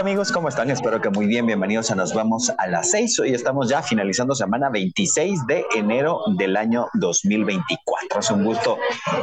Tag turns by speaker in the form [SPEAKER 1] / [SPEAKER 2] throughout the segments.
[SPEAKER 1] Amigos, ¿cómo están? Espero que muy bien. Bienvenidos a Nos Vamos a las 6. Hoy estamos ya finalizando semana 26 de enero del año 2024. Es un gusto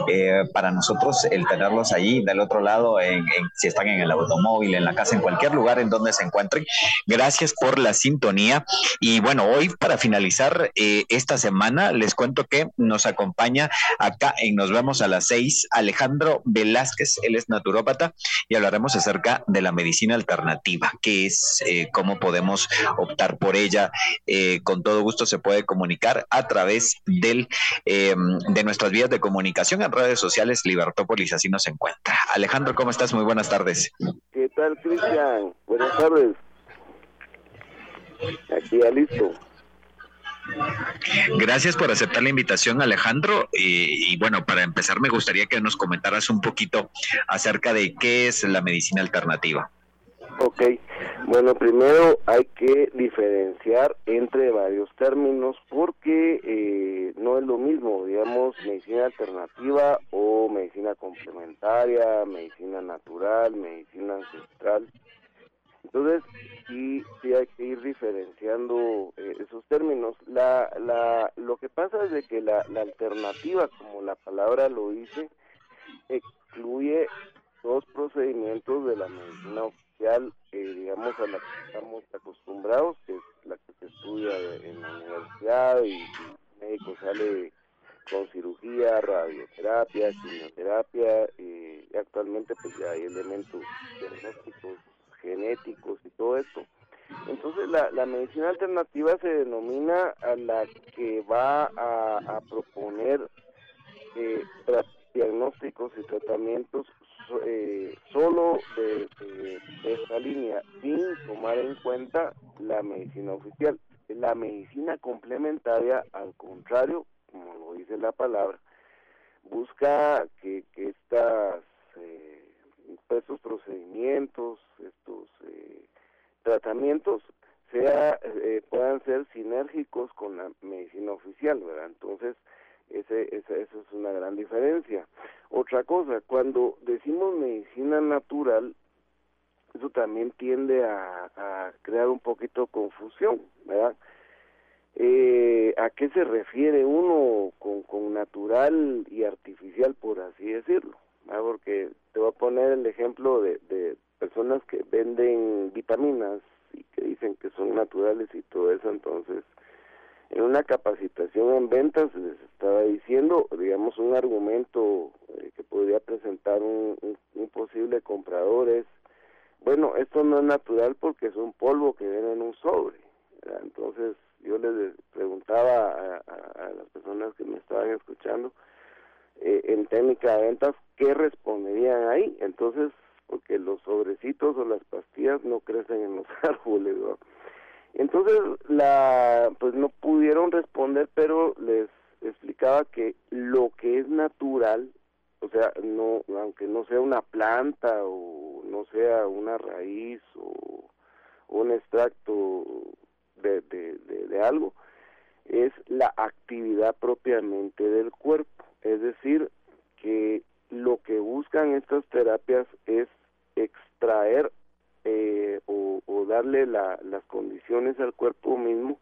[SPEAKER 1] eh, para nosotros el tenerlos allí del otro lado, en, si están en el automóvil, en la casa, en cualquier lugar en donde se encuentren. Gracias por la sintonía. Y bueno, hoy para finalizar eh, esta semana, les cuento que nos acompaña acá en Nos Vamos a las 6 Alejandro Velázquez. Él es naturópata y hablaremos acerca de la medicina alternativa qué es, eh, cómo podemos optar por ella. Eh, con todo gusto se puede comunicar a través del, em, de nuestras vías de comunicación en redes sociales. Libertópolis así nos encuentra. Alejandro, ¿cómo estás? Muy buenas tardes.
[SPEAKER 2] ¿Qué tal, Cristian? Buenas tardes. Aquí ya listo.
[SPEAKER 1] Gracias por aceptar la invitación, Alejandro. Y, y, bueno, para empezar, me gustaría que nos comentaras un poquito acerca de qué es la medicina alternativa.
[SPEAKER 2] Ok, bueno, primero hay que diferenciar entre varios términos porque eh, no es lo mismo, digamos, medicina alternativa o medicina complementaria, medicina natural, medicina ancestral. Entonces, sí, hay que ir diferenciando eh, esos términos. La, la, lo que pasa es de que la, la alternativa, como la palabra lo dice, excluye dos procedimientos de la medicina eh, digamos, a la que estamos acostumbrados, que es la que se estudia en la universidad y, el médico sale con cirugía, radioterapia, quimioterapia, y actualmente pues ya hay elementos diagnósticos genéticos y todo esto. Entonces la, medicina alternativa se denomina a la que va a, a proponer eh, diagnósticos y tratamientos eh, solo de, esta línea, sin tomar en cuenta la medicina oficial. La medicina complementaria, al contrario, como lo dice la palabra, busca que, que estas, eh, estos procedimientos, estos eh, tratamientos, sea, eh, puedan ser sinérgicos con la medicina oficial, ¿verdad? Entonces, ese, esa, eso es una gran diferencia. Otra cosa, cuando decimos medicina natural, eso también tiende a, crear un poquito de confusión, ¿verdad? Eh, ¿A qué se refiere uno con, con natural y artificial, por así decirlo? Porque te voy a poner el ejemplo de, de personas que venden vitaminas y que dicen que son naturales y todo eso, entonces en una capacitación en ventas les estaba diciendo, digamos, un argumento eh, que podría presentar un, un, posible comprador es, bueno, esto no es natural porque es un polvo que viene en un sobre. ¿verdad? Entonces yo les preguntaba a, a, las personas que me estaban escuchando eh, en técnica de ventas qué responderían ahí. Entonces, porque los sobrecitos o las pastillas no crecen en los árboles, ¿no? Entonces, la, pues no pudieron responder, pero les explicaba que lo que es natural, o sea, no, aunque no sea una planta o no sea una raíz o un extracto de, de, algo, es la actividad propiamente del cuerpo. Es decir, que lo que buscan estas terapias es extraer eh, o, darle la, las condiciones al cuerpo mismo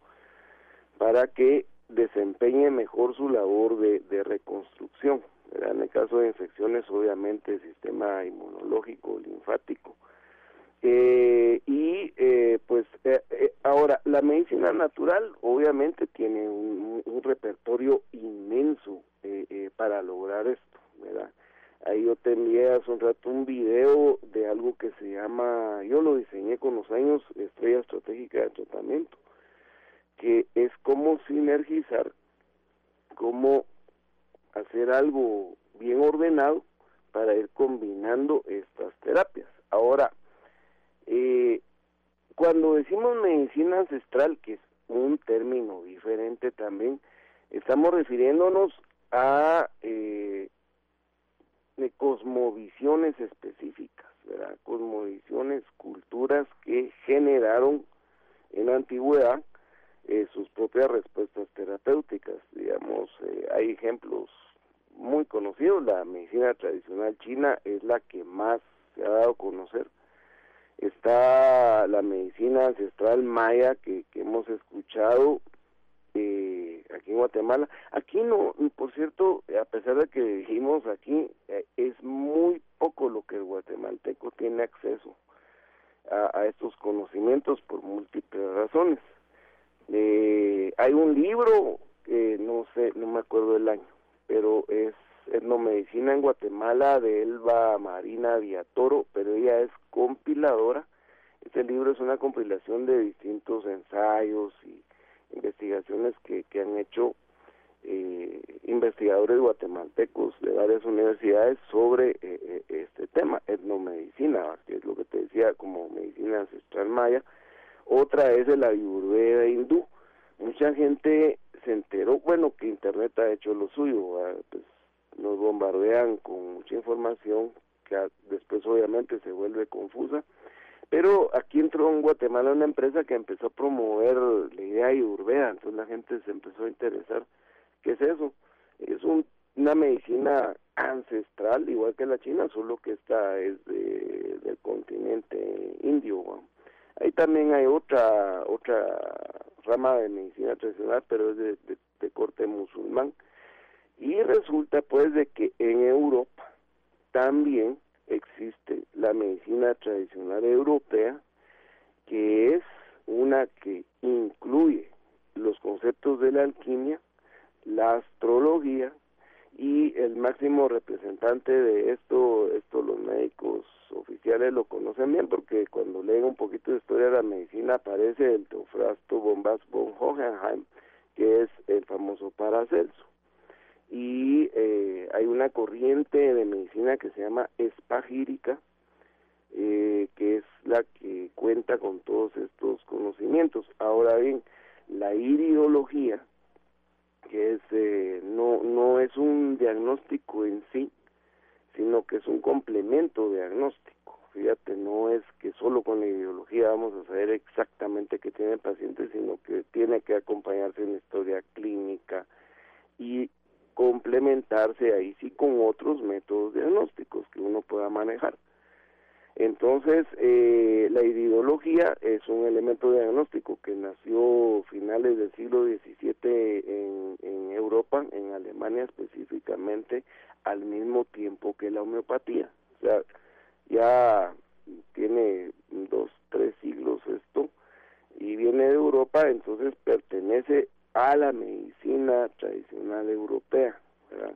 [SPEAKER 2] para que desempeñe mejor su labor de, de reconstrucción. En el caso de infecciones, obviamente, el sistema inmunológico, linfático. Eh, y eh, pues eh, eh, ahora, la medicina natural obviamente tiene un, un repertorio inmenso eh, para lograr esto, ¿verdad? Ahí yo te envié hace un rato un video de algo que se llama, yo lo diseñé con los años, Estrella Estratégica de Tratamiento, que es cómo sinergizar, cómo hacer algo bien ordenado para ir combinando estas terapias. Ahora, eh, cuando decimos medicina ancestral, que es un término diferente también, estamos refiriéndonos a cosmovisiones específicas, ¿verdad? Cosmovisiones, culturas que generaron en la antigüedad eh, sus propias respuestas terapéuticas. Digamos, eh, hay ejemplos muy conocidos. La medicina tradicional china es la que más se ha dado a conocer. Está la medicina ancestral maya que, que hemos escuchado eh, aquí en Guatemala. Aquí no, por cierto, a pesar de que dijimos aquí, eh, es muy poco lo que el guatemalteco tiene acceso a, a estos conocimientos por múltiples razones. Eh, hay un libro, que no sé, no me acuerdo el año, pero es etnomedicina en Guatemala de Elba Marina Viatoro, pero ella es compiladora. Este libro es una compilación de distintos ensayos y investigaciones que, que han hecho eh, investigadores guatemaltecos de varias universidades sobre eh, eh, este tema, etnomedicina, que es lo que te decía como medicina ancestral maya, otra es el ayurveda hindú. Mucha gente se enteró, bueno, que Internet ha hecho lo suyo, pues nos bombardean con mucha información que después obviamente se vuelve confusa. Pero aquí entró en Guatemala una empresa que empezó a promover la idea ayurveda, entonces la gente se empezó a interesar. ¿Qué es eso? Es una medicina ancestral, igual que la china, solo que esta es del continente indio. Ahí también hay otra otra rama de medicina tradicional, pero es de, corte musulmán. Y resulta pues de que en Europa también existe la medicina tradicional europea, que es una que incluye los conceptos de la alquimia, la astrología y el máximo representante de esto, esto los médicos oficiales lo conocen bien porque cuando leen un poquito de historia de la medicina aparece el Teofrasto Bombas von Hohenheim, que es el famoso Paracelso. Y eh, hay una corriente de medicina que se llama espagírica, eh, que es la que cuenta con todos estos conocimientos. Ahora bien, la iridología, que es eh, no no es un diagnóstico en sí, sino que es un complemento diagnóstico. Fíjate, no es que solo con la ideología vamos a saber exactamente qué tiene el paciente, sino que tiene que acompañarse en historia clínica y complementarse ahí sí con otros métodos diagnósticos que uno pueda manejar. Entonces, eh, la ideología es un elemento diagnóstico que nació finales del siglo XVII en, en Europa, en Alemania específicamente, al mismo tiempo que la homeopatía. O sea, ya tiene dos, tres siglos esto, y viene de Europa, entonces pertenece a la medicina tradicional europea. ¿verdad?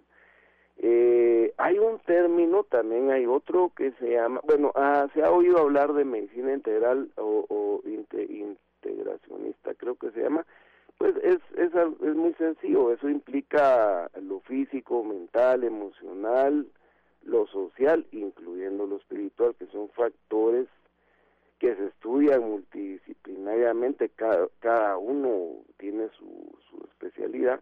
[SPEAKER 2] Eh, hay un término, también hay otro que se llama, bueno, ah, se ha oído hablar de medicina integral o, integracionista, creo que se llama, pues es, es, es muy sencillo, eso implica lo físico, mental, emocional, lo social, incluyendo lo espiritual, que son factores que se estudian multidisciplinariamente, cada, cada uno tiene su, su especialidad,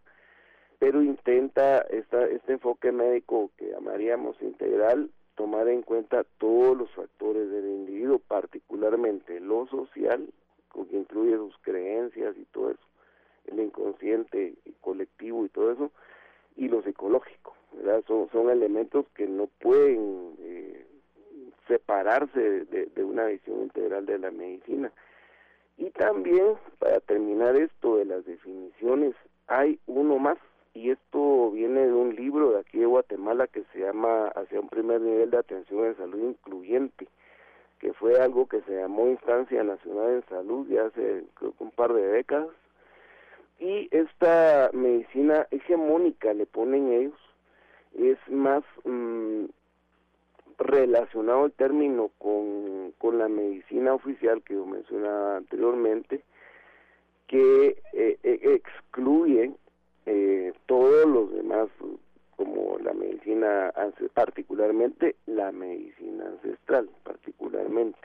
[SPEAKER 2] pero intenta esta, este enfoque médico que llamaríamos integral tomar en cuenta todos los factores del individuo, particularmente lo social, que incluye sus creencias y todo eso, el inconsciente colectivo y todo eso, y lo psicológico. ¿verdad? Son, son elementos que no pueden separarse de, de una visión integral de la medicina. Y también, para terminar esto de las definiciones, hay uno más y esto viene de un libro de aquí de Guatemala que se llama Hacia un primer nivel de atención en salud incluyente, que fue algo que se llamó Instancia Nacional en Salud ya hace creo que un par de décadas. Y esta medicina hegemónica, le ponen ellos, es más mm, relacionado el término con, con la medicina oficial que yo mencionaba anteriormente, que eh, eh, excluye eh, todos los demás, como la medicina, particularmente la medicina ancestral, particularmente.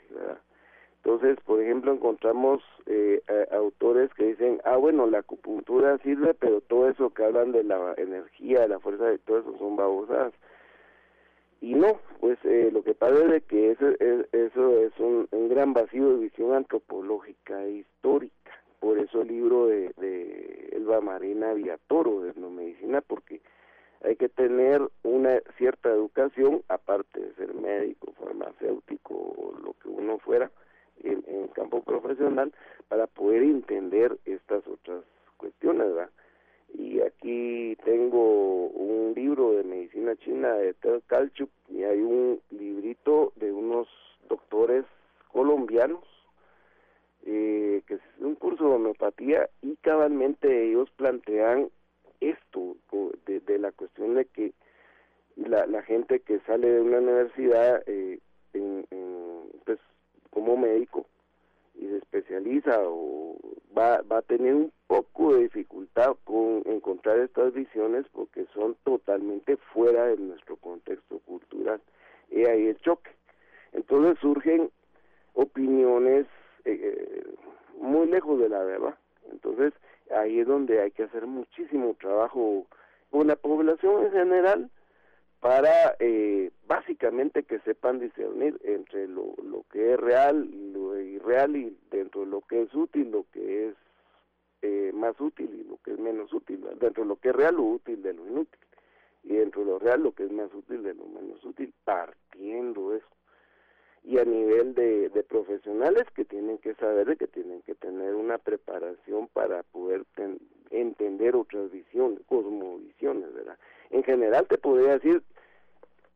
[SPEAKER 2] Entonces, por ejemplo, encontramos eh, autores que dicen, ah, bueno, la acupuntura sirve, pero todo eso que hablan de la energía, de la fuerza, de todo eso son babosadas. Y no, pues eh, lo que pasa es que eso, es, eso es un, gran vacío de visión antropológica e histórica. Por eso el libro de, de Elba Marina Villatoro de medicina porque hay que tener una cierta educación, aparte de ser médico, farmacéutico o lo que uno fuera, en, en campo profesional para poder entender estas otras cuestiones, ¿verdad? Y aquí tengo un libro de medicina china de Ted Kalchuk y hay un librito de unos doctores colombianos eh, que es un curso de homeopatía y cabalmente ellos plantean esto de, de la cuestión de que la, la gente que sale de una universidad eh, en, pues como médico y se especializa o va, va a tener un poco de dificultad con encontrar estas visiones porque son totalmente fuera de nuestro contexto cultural. Y ahí el choque. Entonces surgen opiniones eh, eh, muy lejos de la verdad. Entonces ahí es donde hay que hacer muchísimo trabajo con la población en general, para eh, básicamente que sepan discernir entre lo, lo que es real y lo irreal y dentro de lo que es útil, lo que es eh, más útil y lo que es menos útil, dentro de lo que es real, lo útil de lo inútil, y dentro de lo real, lo que es más útil de lo menos útil, partiendo eso. Y a nivel de, de profesionales que tienen que saber que tienen que tener una preparación para poder entender otras visiones, cosmovisiones, ¿verdad? En general te podría decir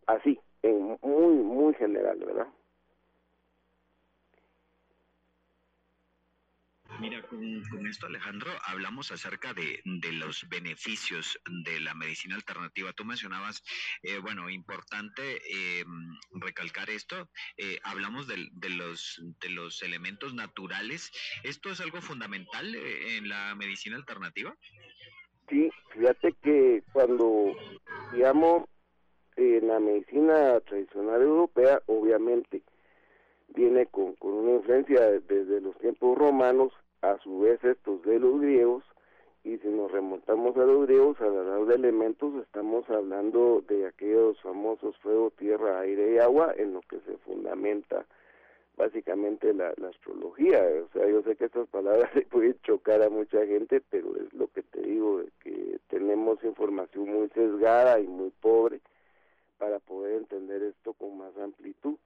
[SPEAKER 2] así, en muy, muy general, ¿verdad?
[SPEAKER 3] Mira, con, esto Alejandro, hablamos acerca de, los beneficios de la medicina alternativa. Tú mencionabas, eh, bueno, importante eh, recalcar esto, eh, hablamos de, los, de los elementos naturales. ¿Esto es algo fundamental en la medicina alternativa?
[SPEAKER 2] Sí, fíjate que cuando, digamos, en la medicina tradicional europea, obviamente, viene con, con una influencia desde los tiempos romanos, a su vez estos de los griegos, y si nos remontamos a los griegos, a hablar de elementos, estamos hablando de aquellos famosos fuego, tierra, aire y agua, en lo que se fundamenta básicamente la, la, astrología. O sea, yo sé que estas palabras se pueden chocar a mucha gente, pero es lo que te digo, que tenemos información muy sesgada y muy pobre para poder entender esto con más amplitud.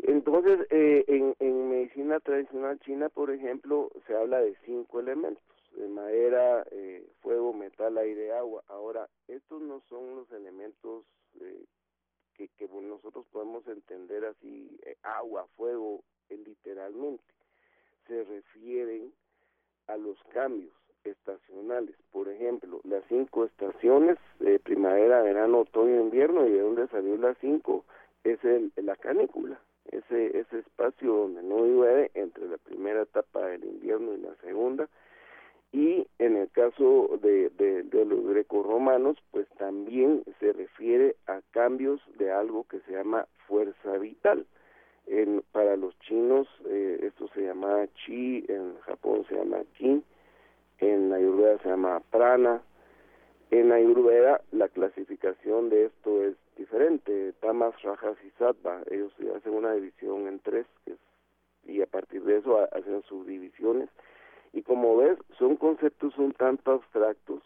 [SPEAKER 2] Entonces, eh, en, medicina tradicional china, por ejemplo, se habla de cinco elementos, de madera, eh, fuego, metal, aire, agua. Ahora, estos no son los elementos eh, que, que nosotros podemos entender así, agua, fuego, literalmente. Se refieren a los cambios estacionales. Por ejemplo, las cinco estaciones, eh, primavera, verano, otoño, invierno, y de dónde salió las cinco, es el, la canícula, ese, ese espacio donde no llueve entre la primera etapa del invierno y la segunda. Y en el caso de, de, de los grecorromanos, pues también se refiere a cambios de algo que se llama fuerza vital. En, para los chinos eh, esto se llama chi, en Japón se llama qin, en Ayurveda se llama prana. En Ayurveda la clasificación de esto es diferente, tamas, rajas y sattva. Ellos hacen una división en tres y a partir de eso hacen subdivisiones. Y como ves, son conceptos un tanto abstractos,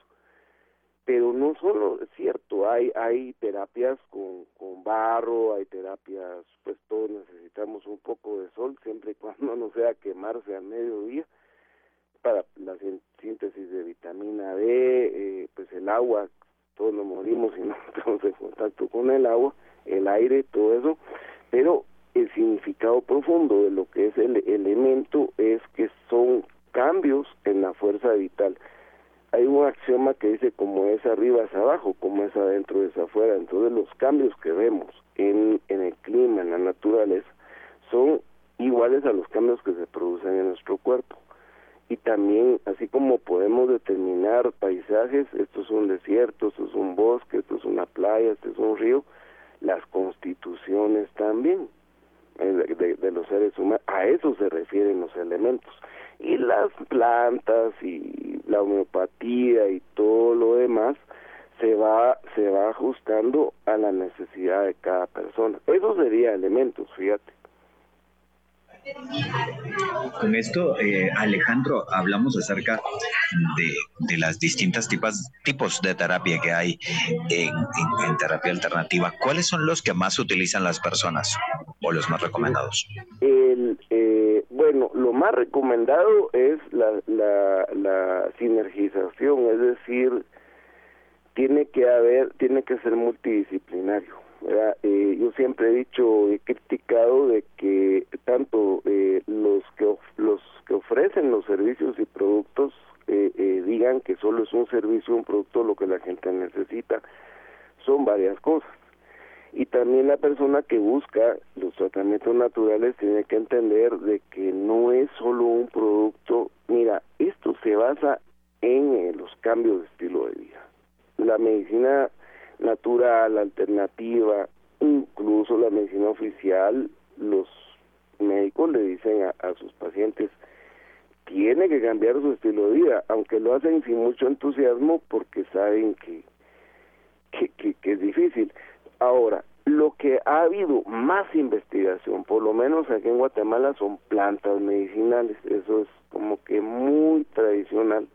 [SPEAKER 2] pero no solo, es cierto, hay, hay terapias con, con barro, hay terapias, pues todos necesitamos un poco de sol, siempre y cuando no sea quemarse al mediodía, para la síntesis de vitamina D, eh, pues el agua, todos nos morimos si no estamos en contacto con el agua, el aire, todo eso, pero el significado profundo de lo que es el elemento es que son cambios en la fuerza vital. Hay un axioma que dice como es arriba es abajo, como es adentro es afuera. Entonces los cambios que vemos en, en el clima, en la naturaleza, son iguales a los cambios que se producen en nuestro cuerpo y también así como podemos determinar paisajes, esto es un desierto, esto es un bosque, esto es una playa, esto es un río, las constituciones también. de, de, los seres humanos. A eso se refieren los elementos. Y las plantas y la homeopatía y todo lo demás se va se va ajustando a la necesidad de cada persona. Eso sería elementos, fíjate.
[SPEAKER 1] Con esto, eh, Alejandro, hablamos acerca de, las distintas tipos, tipos de terapia que hay en, terapia alternativa. ¿Cuáles son los que más utilizan las personas o los más recomendados?
[SPEAKER 2] Eh, bueno, lo más recomendado es la, la sinergización, es decir, tiene que haber, tiene que ser multidisciplinario. Eh, yo siempre he dicho, he criticado de que tanto eh, los que los que ofrecen los servicios y productos eh, eh, digan que solo es un servicio, un producto lo que la gente necesita, son varias cosas. Y también la persona que busca los tratamientos naturales tiene que entender de que no es solo un producto. Mira, esto se basa en los cambios de estilo de vida. La medicina natural, alternativa, incluso la medicina oficial, los médicos le dicen a, sus pacientes, tiene que cambiar su estilo de vida, aunque lo hacen sin mucho entusiasmo porque saben que, que, que, es difícil. Ahora, lo que ha habido más investigación, por lo menos aquí en Guatemala, son plantas medicinales. Eso es como que muy tradicional.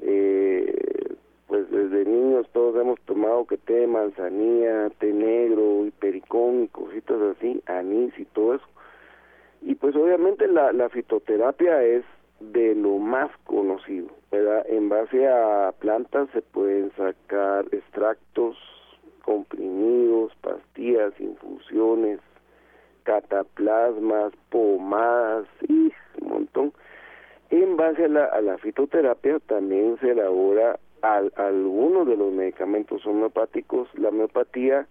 [SPEAKER 2] Eh, pues desde niños todos hemos tomado que té de manzanilla, té negro y y cositas así, anís y todo eso. Y pues obviamente la, la fitoterapia es de lo más conocido, ¿verdad? En base a plantas se pueden sacar extractos, comprimidos, pastillas, infusiones, cataplasmas, pomadas, y un montón. En base a la, a la fitoterapia también se elabora al, algunos de los medicamentos homeopáticos, la homeopatía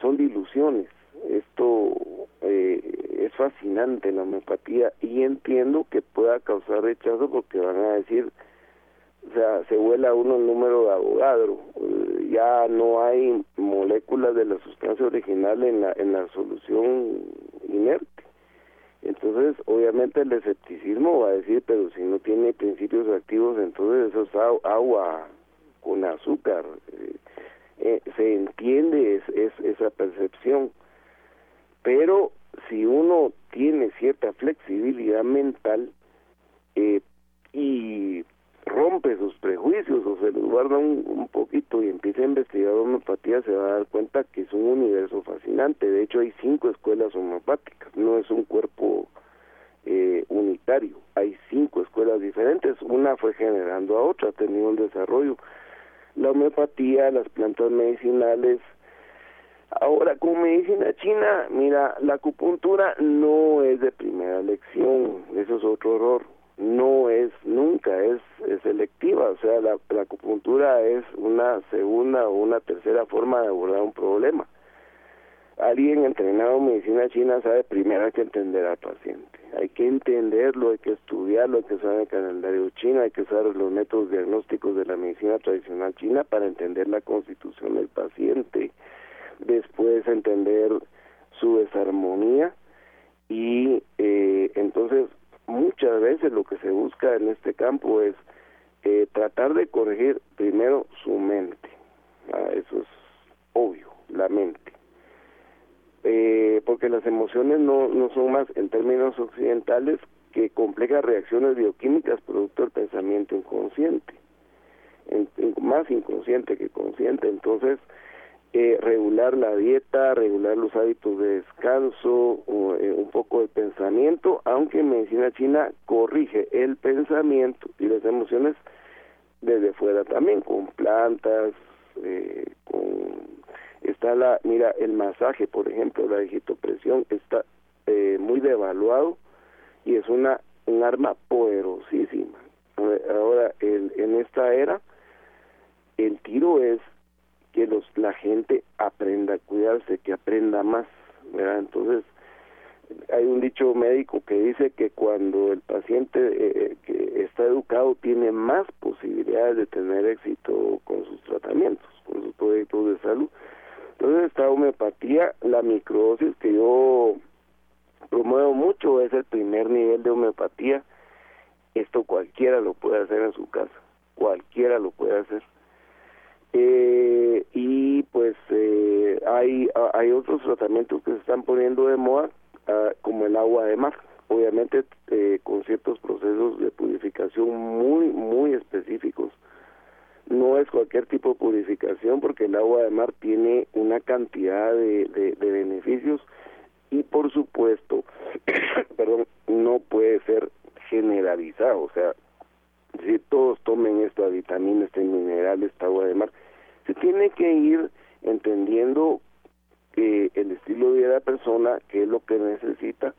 [SPEAKER 2] son diluciones. Esto eh, es fascinante, la homeopatía, y entiendo que pueda causar rechazo porque van a decir, o sea, se vuela uno el número de abogado, eh, ya no hay moléculas de la sustancia original en la, en la solución inerte. Entonces, obviamente el escepticismo va a decir, pero si no tiene principios activos, entonces eso es agua con azúcar. Eh, eh, se entiende es, esa percepción. Pero si uno tiene cierta flexibilidad mental eh, y rompe sus prejuicios o se los guarda un, un, poquito y empieza a investigar homeopatía, se va a dar cuenta que es un universo fascinante. De hecho, hay cinco escuelas homeopáticas, no es un cuerpo eh, unitario. Hay cinco escuelas diferentes, una fue generando a otra, ha tenido un desarrollo. La homeopatía, las plantas medicinales. Ahora, con medicina china, mira, la acupuntura no es de primera lección, eso es otro error no es nunca es, selectiva, o sea, la, acupuntura es una segunda o una tercera forma de abordar un problema. Alguien entrenado en medicina china sabe primero hay que entender al paciente, hay que entenderlo, hay que estudiarlo, hay que saber el calendario chino, hay que saber los métodos diagnósticos de la medicina tradicional china para entender la constitución del paciente, después entender su desarmonía y eh, entonces muchas veces lo que se busca en este campo es eh, tratar de corregir primero su mente. Ah, eso es obvio, la mente. Eh, porque las emociones no, no son más, en términos occidentales, que complejas reacciones bioquímicas producto del pensamiento inconsciente, más inconsciente que consciente. Entonces, eh, regular la dieta, regular los hábitos de descanso, eh, un poco de pensamiento, aunque en medicina china corrige el pensamiento y las emociones desde fuera también, con plantas, eh, con está la, mira, el masaje, por ejemplo, la digitopresión está eh, muy devaluado y es una un arma poderosísima. Ahora, el, en esta era, el tiro es que los, la gente aprenda a cuidarse, que aprenda más. Entonces, hay un dicho médico que dice que cuando el paciente eh, eh, que está educado tiene más posibilidades de tener éxito con sus tratamientos, con sus proyectos de salud. Entonces esta homeopatía, la microdosis que yo promuevo mucho es el primer nivel de homeopatía. Esto cualquiera lo puede hacer en su casa, cualquiera lo puede hacer. Eh, y pues eh, hay, hay otros tratamientos que se están poniendo de moda, ah, como el agua de mar, obviamente eh, con ciertos procesos de purificación muy, muy específicos. No es cualquier tipo de purificación porque el agua de mar tiene una cantidad de, de beneficios y por supuesto, perdón, no puede ser generalizado, o sea, si todos tomen esta vitamina, este mineral, esta agua de mar, se tiene que ir entendiendo que el estilo de vida de la persona, qué es lo que necesita.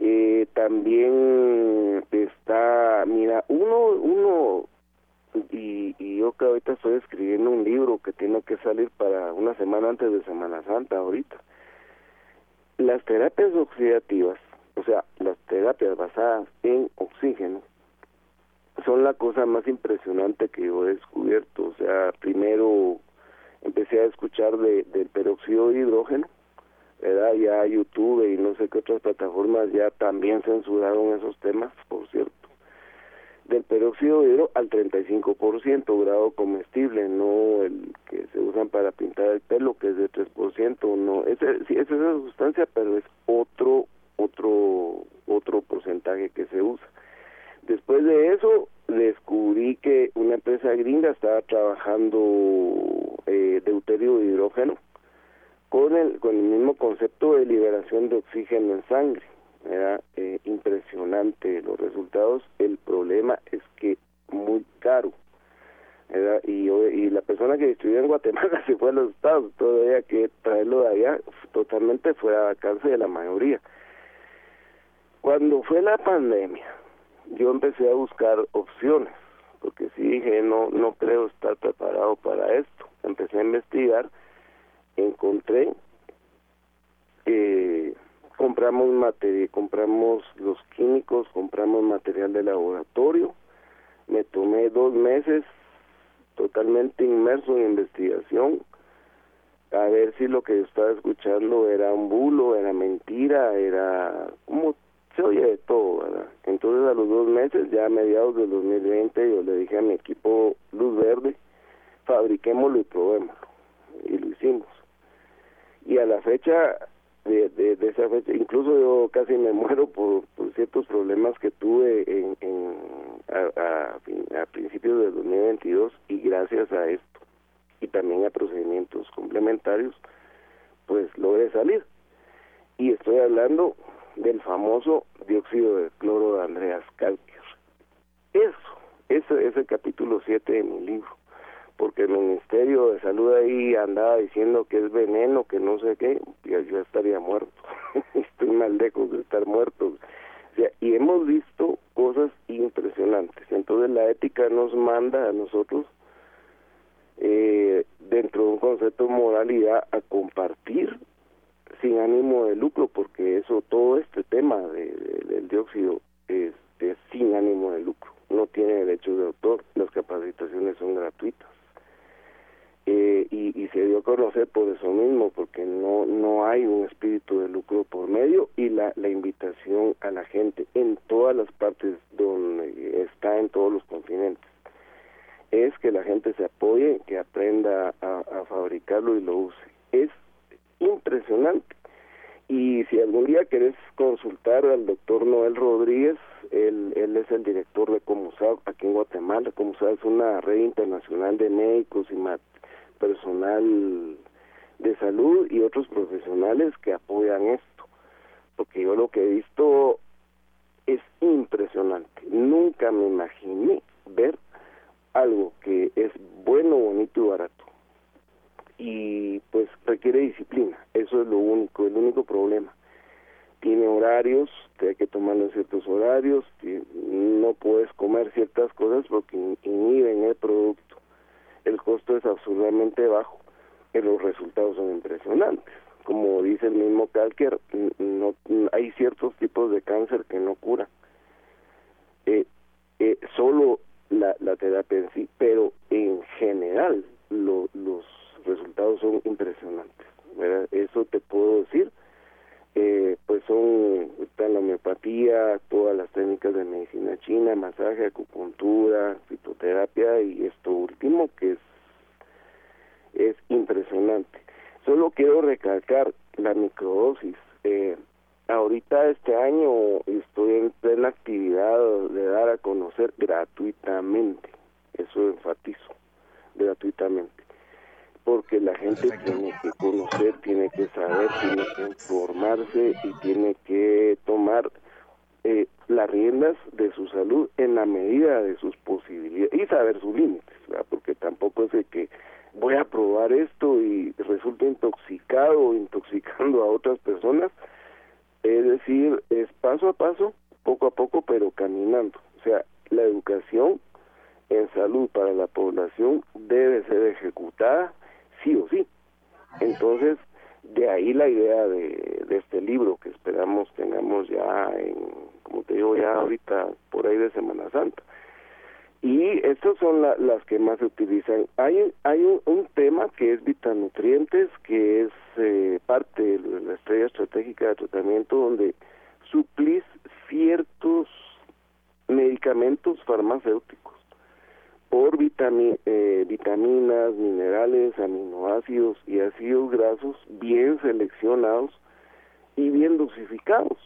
[SPEAKER 2] Eh, también está, mira, uno, uno, y, y yo que ahorita estoy escribiendo un libro que tiene que salir para una semana antes de Semana Santa ahorita. Las terapias oxidativas, o sea, las terapias basadas en oxígeno, son la cosa más impresionante que yo he descubierto. O sea, primero empecé a escuchar de, del peróxido de hidrógeno, ¿verdad? Ya YouTube y no sé qué otras plataformas ya también censuraron esos temas, por cierto. Del peróxido de hidrógeno al 35% grado comestible, no el que se usan para pintar el pelo, que es de 3%, no, ese, sí, es esa sustancia, pero es otro, otro, otro porcentaje que se usa. Después de eso, descubrí que una empresa gringa estaba trabajando eh, deuterio de hidrógeno con el, con el mismo concepto de liberación de oxígeno en sangre. Era eh, impresionante los resultados. El problema es que muy caro. Y, y la que estudió en Guatemala se fue a los Estados, todavía que traerlo de allá totalmente fue a alcance de la mayoría. Cuando fue la pandemia, yo empecé a buscar opciones, porque sí dije, no, no creo estar preparado para esto. Empecé a investigar, encontré, eh, compramos materia, compramos los químicos, compramos material de laboratorio, me tomé dos meses totalmente inmerso en investigación, a ver si lo que yo estaba escuchando era un bulo, era mentira, era como se oye de todo, ¿verdad? Entonces a los dos meses, ya a mediados del 2020, yo le dije a mi equipo Luz Verde, fabriquémoslo y probémoslo. Y lo hicimos. Y a la fecha, de, de, esa fecha, incluso yo casi me muero por, por ciertos problemas que tuve en, en a, a, a principios del 2022 y gracias a esto y también a procedimientos complementarios, pues logré salir. Y estoy hablando del famoso dióxido de cloro de Andreas Kalker. Eso, ese es el capítulo 7 de mi libro, porque el Ministerio de Salud ahí andaba diciendo que es veneno, que no sé qué, ya yo estaría muerto, estoy mal lejos de estar muerto. y hemos visto cosas impresionantes. Entonces la ética nos manda a nosotros eh, dentro de un concepto de moralidad a compartir sin ánimo de lucro, porque eso, todo este tema de, del dióxido es, sin ánimo de lucro, no tiene derechos de autor, las capacitaciones son gratuitas. Eh, y, se dio a conocer por eso mismo, porque no, no hay un espíritu de lucro por medio y la, la invitación a la gente en todas las partes donde está en todos los continentes es que la gente se apoye, que aprenda a, fabricarlo y lo use. Es impresionante. Y si algún día querés consultar al doctor Noel Rodríguez, él, él es el director de Comusab aquí en Guatemala. Comusab es una red internacional de médicos y personal de salud y otros profesionales que apoyan esto. Porque yo lo que he visto es impresionante. Nunca me imaginé ver algo que es bueno, bonito y barato y pues requiere disciplina, eso es lo único, el único problema. Tiene horarios, que hay que tomarlo en ciertos horarios, no puedes comer ciertas cosas porque inhiben el producto. El costo es absolutamente bajo, pero los resultados son impresionantes. Como dice el mismo Calker, no, hay ciertos tipos de cáncer que no curan. Eh, eh, solo la, la terapia en sí, pero en general lo, los resultados son impresionantes. Eso te puedo decir eh, pues son la homeopatía, todas las técnicas de medicina china, masaje, acupuntura, fitoterapia y esto último que es es impresionante. Solo quiero recalcar la microdosis. Eh, ahorita este año estoy en plena actividad de dar a conocer gratuitamente, eso enfatizo, gratuitamente porque la gente tiene que conocer, tiene que saber, tiene que informarse y tiene que tomar eh, las riendas de su salud en la medida de sus posibilidades y saber sus límites, porque tampoco es de que voy a probar esto y resulta intoxicado o intoxicando a otras personas, es decir, es paso a paso, poco a poco, pero caminando. O sea, la educación en salud para la población debe ser ejecutada sí o sí. Entonces, de ahí la idea de, este libro que esperamos tengamos ya en, como te digo, ya ahorita por ahí de Semana Santa. Y estas son las que más se utilizan. Hay, hay un, tema que es vitanutrientes, que es eh, parte de la estrella estratégica de tratamiento, donde suplís ciertos medicamentos farmacéuticos por eh, vitaminas, minerales, aminoácidos y ácidos grasos bien seleccionados y bien dosificados.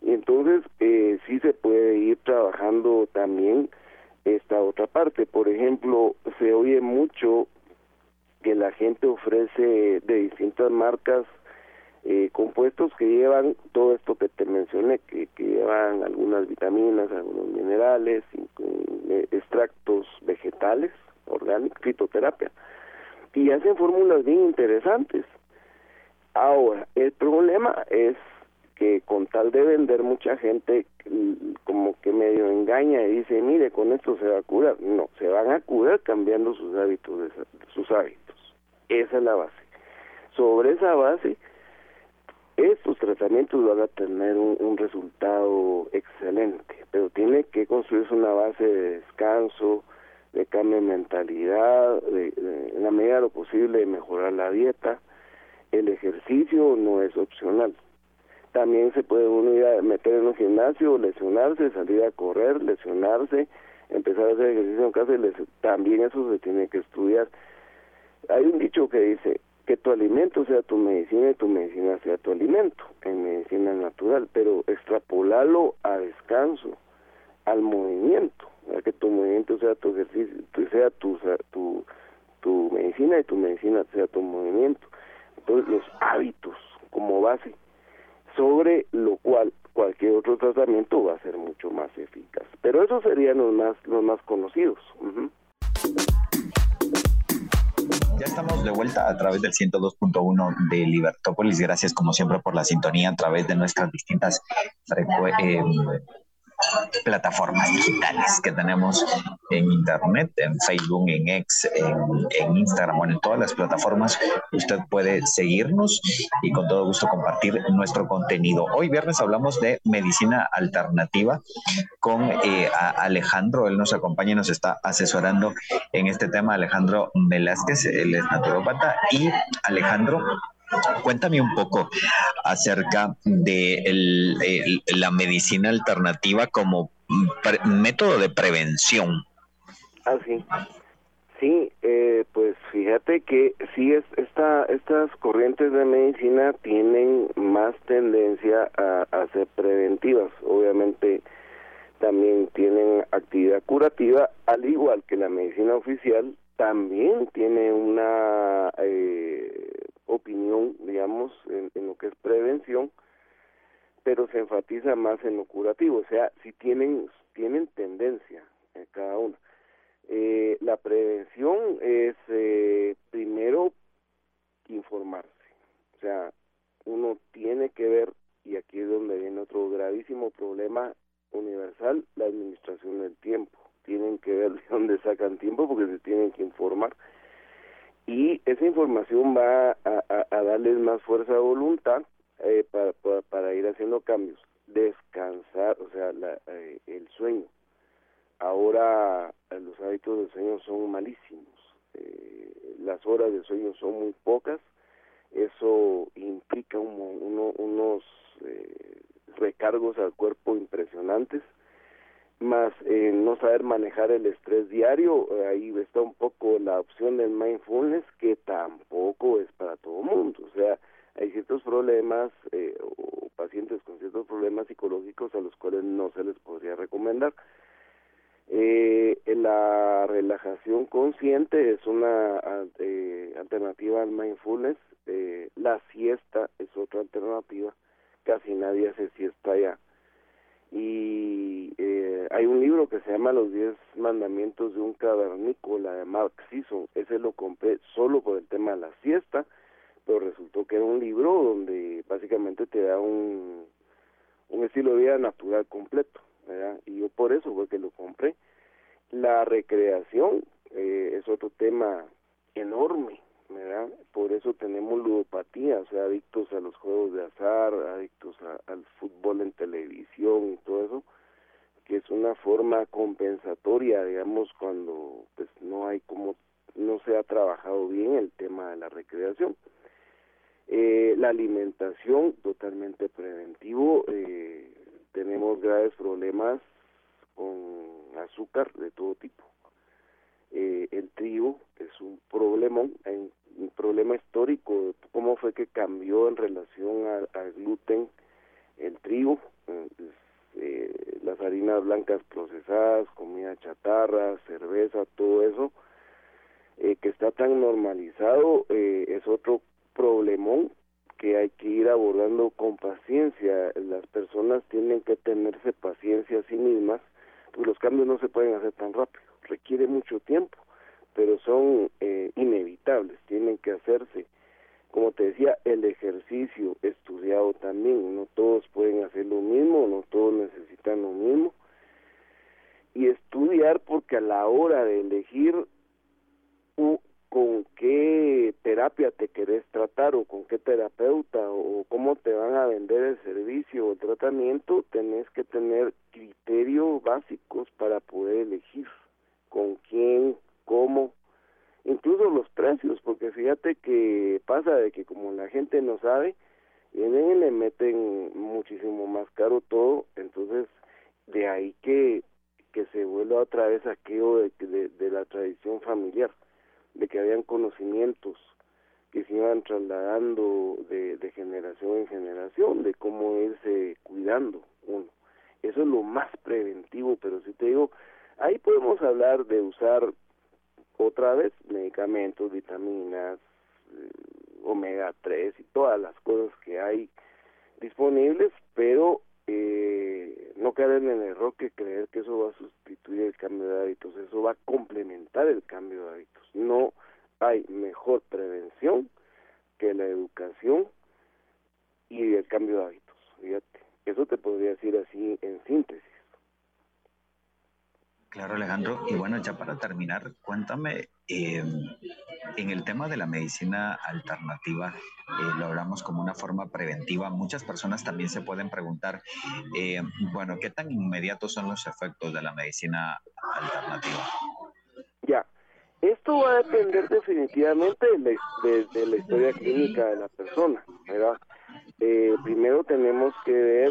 [SPEAKER 2] Y entonces eh, sí se puede ir trabajando también esta otra parte. Por ejemplo, se oye mucho que la gente ofrece de distintas marcas eh, compuestos que llevan todo esto que te mencioné, que, que llevan algunas vitaminas, algunos minerales, eh, extractos vegetales, orgánicos, fitoterapia, y hacen fórmulas bien interesantes. Ahora, el problema es que con tal de vender mucha gente mm, como que medio engaña y dice, mire, con esto se va a curar. No, se van a curar cambiando sus hábitos, sus hábitos. Esa es la base. Sobre esa base estos tratamientos van a tener un, resultado excelente, pero tiene que construirse una base de descanso, de cambio de mentalidad, de, en la medida de lo posible de mejorar la dieta. El ejercicio no es opcional. También se puede uno ir a meter en un gimnasio, lesionarse, salir a correr, lesionarse, empezar a hacer ejercicio en casa, y también eso se tiene que estudiar. Hay un dicho que dice, que tu alimento sea tu medicina y tu medicina sea tu alimento en medicina natural, pero extrapolarlo a descanso, al movimiento, que tu movimiento sea tu ejercicio, sea tu, tu, medicina y tu medicina sea tu movimiento. Entonces los hábitos como base, sobre lo cual cualquier otro tratamiento va a ser mucho más eficaz. Pero esos serían los más, los más conocidos.
[SPEAKER 1] Ya estamos de vuelta a través del 102.1 de Libertópolis. Gracias como siempre por la sintonía a través de nuestras distintas eh, plataformas digitales que tenemos en internet, en Facebook, en X, en, Instagram, bueno, en todas las plataformas. Usted puede seguirnos y con todo gusto compartir nuestro contenido. Hoy viernes hablamos de medicina alternativa con eh, Alejandro. Él nos acompaña y nos está asesorando en este tema. Alejandro Velázquez, él es naturópata y Alejandro Cuéntame un poco acerca de la medicina alternativa como método de prevención.
[SPEAKER 2] Ah, sí. Sí, eh, pues fíjate que sí, es, esta, estas corrientes de medicina tienen más tendencia a, a ser preventivas. Obviamente también tienen actividad curativa, al igual que la medicina oficial también tiene una eh, opinión, digamos, en, lo que es prevención, pero se enfatiza más en lo curativo, o sea, si tienen, tienen tendencia en cada una. Eh, la prevención es eh, primero informarse, o sea, uno tiene que ver, y aquí es donde viene otro gravísimo problema universal, la administración del tiempo. Tienen que ver de dónde sacan tiempo porque se tienen que informar y esa información va a, darles más fuerza de voluntad eh, para, ir haciendo cambios. Descansar, o sea, eh, el sueño. Ahora eh, los hábitos del sueño son malísimos. las horas de sueño son muy pocas eso implica unos eh, recargos al cuerpo impresionantes, más eh, no saber manejar el estrés diario, ahí está un poco la opción del mindfulness, que tampoco es para todo mundo, o sea, hay ciertos problemas eh, o pacientes con ciertos problemas psicológicos a los cuales no se les podría recomendar. Eh, la relajación consciente es una eh, alternativa al mindfulness. Eh, la siesta es otra alternativa. Casi nadie hace siesta ya. Y eh, hay un libro que se llama Los Diez Mandamientos de un Cavernícola de Mark Sisson. Ese lo compré solo por el tema de la siesta pero resultó que era un libro donde básicamente te da un, un estilo de vida natural completo. Y yo por eso fue que lo compré. La recreación eh, es otro tema enorme, ¿verdad? Por eso tenemos ludopatía, o sea, adictos a los juegos de azar, adictos al fútbol en televisión y todo eso, que es una forma compensatoria, digamos, cuando pues no hay como no se ha trabajado bien el tema de la recreación. Eh, la alimentación totalmente preventivo, eh, tenemos graves problemas con azúcar de todo tipo. Eh, el trigo es un problema, un problema histórico, cómo fue que cambió en relación al gluten el trigo, eh, las harinas blancas procesadas, comida chatarra, cerveza, todo eso, que está tan normalizado, es otro problemón que hay que ir abordando con paciencia. Las personas tienen que tenerse paciencia a sí mismas, pues los cambios no se pueden hacer tan rápido, requiere mucho tiempo, pero son eh, inevitables, tienen que hacerse. Como te decía, el ejercicio estudiado también, no todos pueden hacer lo mismo, no todos necesitan lo mismo. Y estudiar porque a la hora de elegir con qué terapia te querés tratar o con qué terapeuta o cómo te van a vender el servicio o el tratamiento, tenés que tener criterios básicos para poder elegir con quién, cómo, incluso los precios, porque fíjate que pasa de que como la gente no sabe, vienen y le meten muchísimo más caro todo, entonces de ahí que, que se vuelva otra vez aquello de, de la tradición familiar de que habían conocimientos que se iban trasladando de, de generación en generación, de cómo irse cuidando uno. Eso es lo más preventivo, pero si te digo, ahí podemos hablar de usar otra vez medicamentos, vitaminas, eh, omega 3 y todas las cosas que hay disponibles, pero eh, no caer en el error que creer que eso va a sustituir el cambio de hábitos, eso va a complementar el cambio de hábitos. No hay mejor prevención que la educación y el cambio de hábitos. Fíjate, eso te podría decir así en síntesis.
[SPEAKER 1] Claro, Alejandro. Y bueno, ya para terminar, cuéntame, eh, en el tema de la medicina alternativa, eh, lo hablamos como una forma preventiva. Muchas personas también se pueden preguntar, eh, bueno, ¿qué tan inmediatos son los efectos de la medicina alternativa?
[SPEAKER 2] Ya, esto va a depender definitivamente de la, historia clínica de la persona, ¿verdad? primero tenemos que ver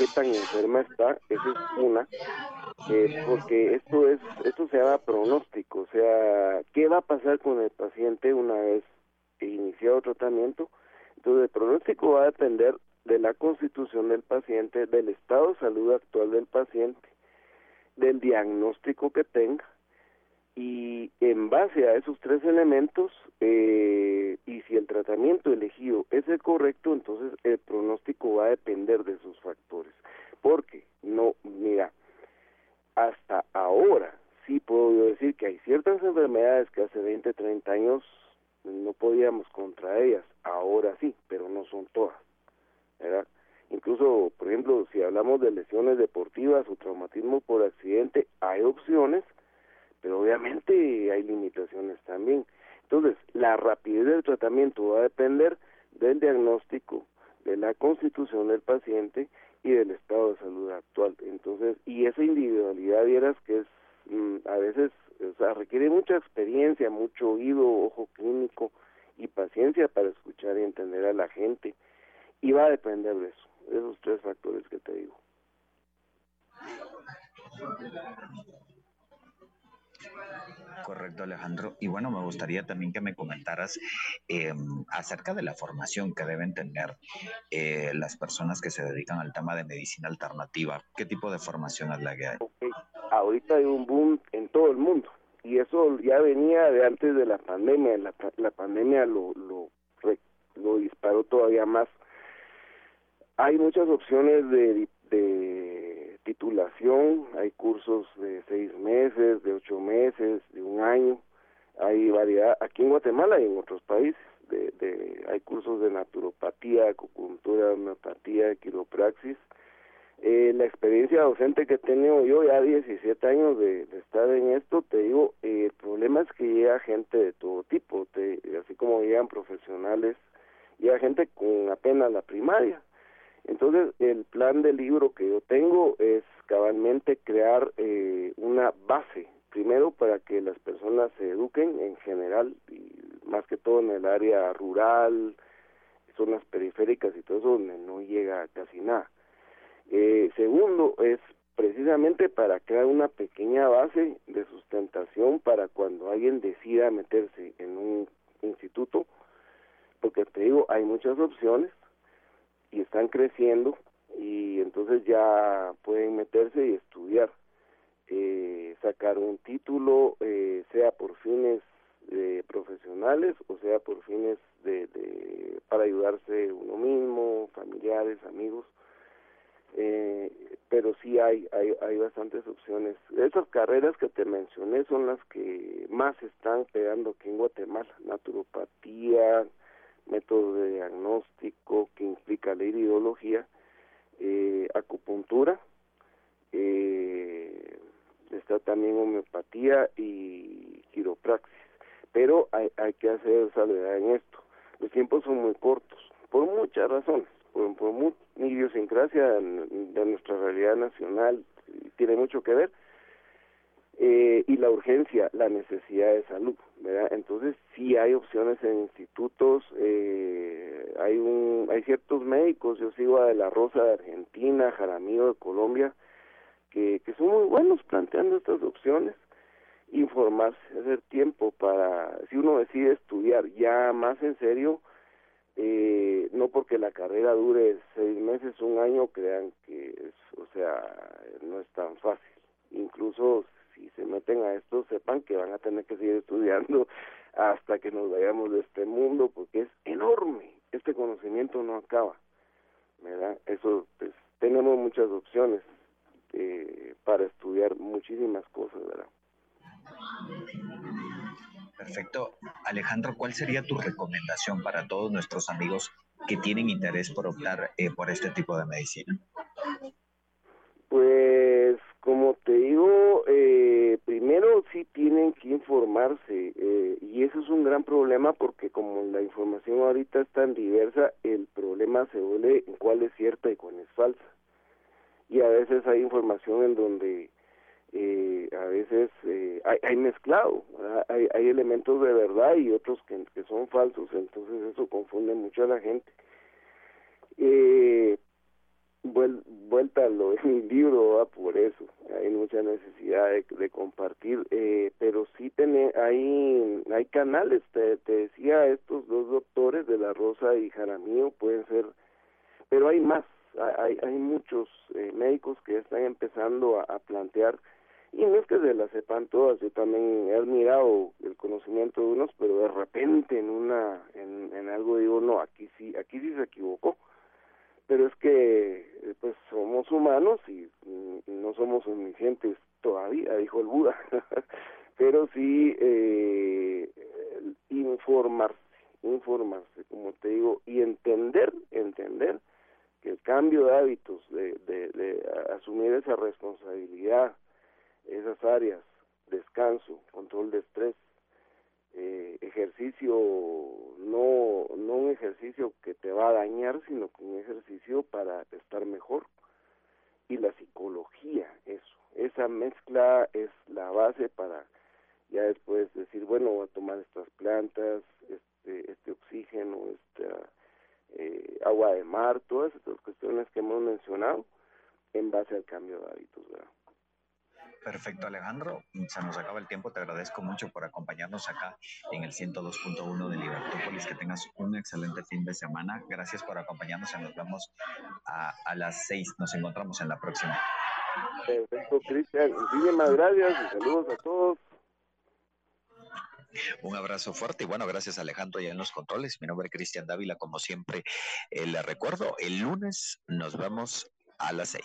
[SPEAKER 2] qué tan enferma está, esa es una, eh, porque esto es esto se llama pronóstico, o sea, qué va a pasar con el paciente una vez iniciado tratamiento. Entonces, el pronóstico va a depender de la constitución del paciente, del estado de salud actual del paciente, del diagnóstico que tenga y en base a esos tres elementos eh, y si el tratamiento elegido es el correcto entonces el pronóstico va a depender de esos factores porque no mira hasta ahora sí puedo decir que hay ciertas enfermedades que hace 20 30 años no podíamos contra ellas ahora sí pero no son todas ¿verdad? incluso por ejemplo si hablamos de lesiones deportivas o traumatismo por accidente hay opciones obviamente hay limitaciones también. Entonces, la rapidez del tratamiento va a depender del diagnóstico, de la constitución del paciente y del estado de salud actual. Entonces, y esa individualidad, vieras que es mm, a veces, o sea, requiere mucha experiencia, mucho oído, ojo clínico y paciencia para escuchar y entender a la gente. Y va a depender de eso, de esos tres factores que te digo.
[SPEAKER 1] Correcto, Alejandro. Y bueno, me gustaría también que me comentaras em, acerca de la formación que deben tener eh, las personas que se dedican al tema de medicina alternativa. ¿Qué tipo de formación es la que hay?
[SPEAKER 2] Ahorita hay un boom en todo el mundo y eso ya venía de antes de la pandemia. La, pandemia lo, lo, lo disparó todavía más. Hay muchas opciones de, de titulación, hay cursos de seis meses, de ocho meses, de un año, hay variedad, aquí en Guatemala y en otros países, de, de, hay cursos de naturopatía, acupuntura, homeopatía, quiropraxis. Eh, la experiencia docente que he tenido yo ya 17 años de, estar en esto, te digo, eh, el problema es que llega gente de todo tipo, te, así como llegan profesionales, llega gente con apenas la primaria, entonces, el plan del libro que yo tengo es cabalmente crear eh, una base, primero para que las personas se eduquen en general, y más que todo en el área rural, zonas periféricas y todo eso, donde no llega casi nada. Eh, segundo, es precisamente para crear una pequeña base de sustentación para cuando alguien decida meterse en un instituto, porque te digo, hay muchas opciones, y están creciendo y entonces ya pueden meterse y estudiar, eh, sacar un título, eh, sea por fines eh, profesionales o sea por fines de, de, para ayudarse uno mismo, familiares, amigos, eh, pero sí hay, hay, hay bastantes opciones. Esas carreras que te mencioné son las que más están pegando aquí en Guatemala, naturopatía, método de diagnóstico que implica la iridología, eh, acupuntura, eh, está también homeopatía y quiropraxis. Pero hay, que hacer salvedad en esto. Los tiempos son muy cortos, por muchas razones, por, por idiosincrasia de nuestra realidad nacional, tiene mucho que ver, eh, y la urgencia, la necesidad de salud, ¿verdad? Entonces sí hay opciones en institutos, eh, hay un, hay ciertos médicos, yo sigo a De la Rosa de Argentina, Jaramillo de Colombia, que, que son muy buenos planteando estas opciones, informarse, hacer tiempo para, si uno decide estudiar ya más en serio, eh, no porque la carrera dure seis meses, un año, crean que, es, o sea, no es tan fácil. Incluso si se meten a esto, sepan que van a tener que seguir estudiando hasta que nos vayamos de este mundo, porque es enorme. Este conocimiento no acaba, ¿verdad? Eso, pues, tenemos muchas opciones eh, para estudiar muchísimas cosas, ¿verdad?
[SPEAKER 1] Perfecto. Alejandro, ¿cuál sería tu recomendación para todos nuestros amigos que tienen interés por optar eh, por este tipo de medicina?
[SPEAKER 2] Pues como te digo, eh, primero sí tienen que informarse eh, y eso es un gran problema porque como la información ahorita es tan diversa, el problema se vuelve en cuál es cierta y cuál es falsa. Y a veces hay información en donde eh, a veces eh, hay, hay, mezclado, hay, hay, elementos de verdad y otros que, que son falsos, entonces eso confunde mucho a la gente. Eh, vuelta a lo de mi libro va por eso. Hay mucha necesidad de, compartir eh, pero sí tiene hay hay canales. Te, te, decía estos dos doctores de la Rosa y Jaramillo pueden ser pero hay más. Hay hay muchos eh, médicos que están empezando a, plantear y no es que se las sepan todas yo también he admirado el conocimiento de unos pero de repente en una en, en algo digo no aquí sí aquí sí se equivocó pero es que eh, pues somos humanos y, no somos omniscientes todavía, dijo el Buda, pero sí eh, informarse, informarse, como te digo, y entender, entender que el cambio de hábitos, de, de, de asumir esa responsabilidad, esas áreas, descanso, control de estrés, eh, ejercicio, no, no un ejercicio que te va a dañar, sino un ejercicio para estar mejor. Y la psicología, eso, esa mezcla es la base para ya después decir, bueno, voy a tomar estas plantas, este, este oxígeno, este, eh, agua de mar, todas estas cuestiones que hemos mencionado en base al cambio de hábitos. ¿verdad?
[SPEAKER 1] Perfecto, Alejandro. Se nos acaba el tiempo. Te agradezco mucho por acompañarnos acá en el 102.1 de Libertópolis. Que tengas un excelente fin de semana. Gracias por acompañarnos. Nos vemos a, a las 6. Nos encontramos en la próxima.
[SPEAKER 2] Perfecto, Cristian. Muchísimas gracias y saludos a todos.
[SPEAKER 1] Un abrazo fuerte y bueno, gracias Alejandro ya en los controles. Mi nombre es Cristian Dávila, como siempre eh, le recuerdo, el lunes nos vemos a las 6.